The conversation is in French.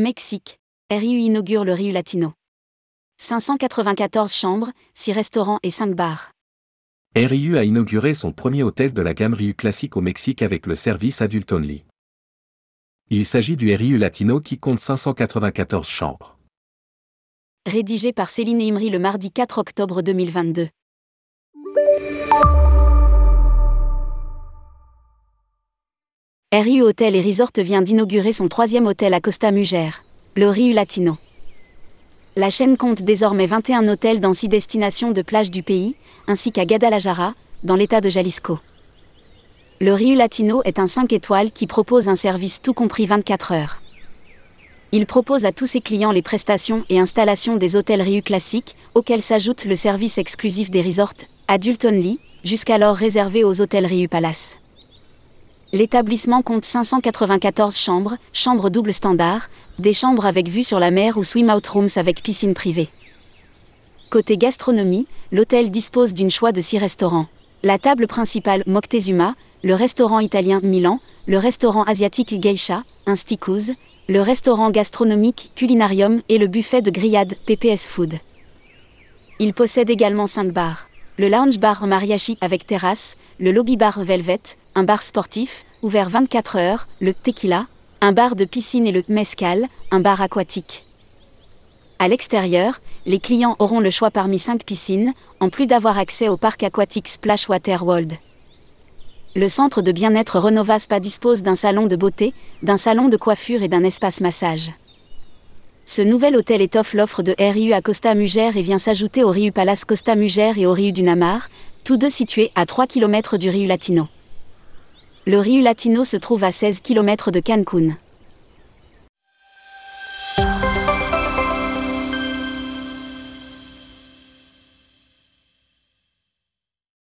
Mexique. RIU inaugure le Riu Latino. 594 chambres, 6 restaurants et 5 bars. RIU a inauguré son premier hôtel de la gamme Riu classique au Mexique avec le service Adult Only. Il s'agit du RIU Latino qui compte 594 chambres. Rédigé par Céline Imri le mardi 4 octobre 2022. RIU Hôtel et Resort vient d'inaugurer son troisième hôtel à Costa Mugère, le Riu Latino. La chaîne compte désormais 21 hôtels dans 6 destinations de plage du pays, ainsi qu'à Guadalajara, dans l'état de Jalisco. Le Riu Latino est un 5 étoiles qui propose un service tout compris 24 heures. Il propose à tous ses clients les prestations et installations des hôtels Riu classiques, auxquels s'ajoute le service exclusif des resorts, Adult Only, jusqu'alors réservé aux hôtels Riu Palace. L'établissement compte 594 chambres, chambres double standard, des chambres avec vue sur la mer ou swim-out rooms avec piscine privée. Côté gastronomie, l'hôtel dispose d'une choix de six restaurants. La table principale Moctezuma, le restaurant italien Milan, le restaurant asiatique Geisha, un Stickouz, le restaurant gastronomique Culinarium et le buffet de grillade PPS Food. Il possède également 5 bars le lounge bar Mariachi avec terrasse, le lobby bar Velvet, un bar sportif, ouvert 24 heures, le tequila, un bar de piscine et le mescal, un bar aquatique. À l'extérieur, les clients auront le choix parmi 5 piscines, en plus d'avoir accès au parc aquatique Splash Water World. Le centre de bien-être Renova Spa dispose d'un salon de beauté, d'un salon de coiffure et d'un espace massage. Ce nouvel hôtel étoffe l'offre de RIU à Costa Mugère et vient s'ajouter au Riu Palace Costa Mugère et au Riu du Namar, tous deux situés à 3 km du Riu Latino. Le Riu Latino se trouve à 16 km de Cancun.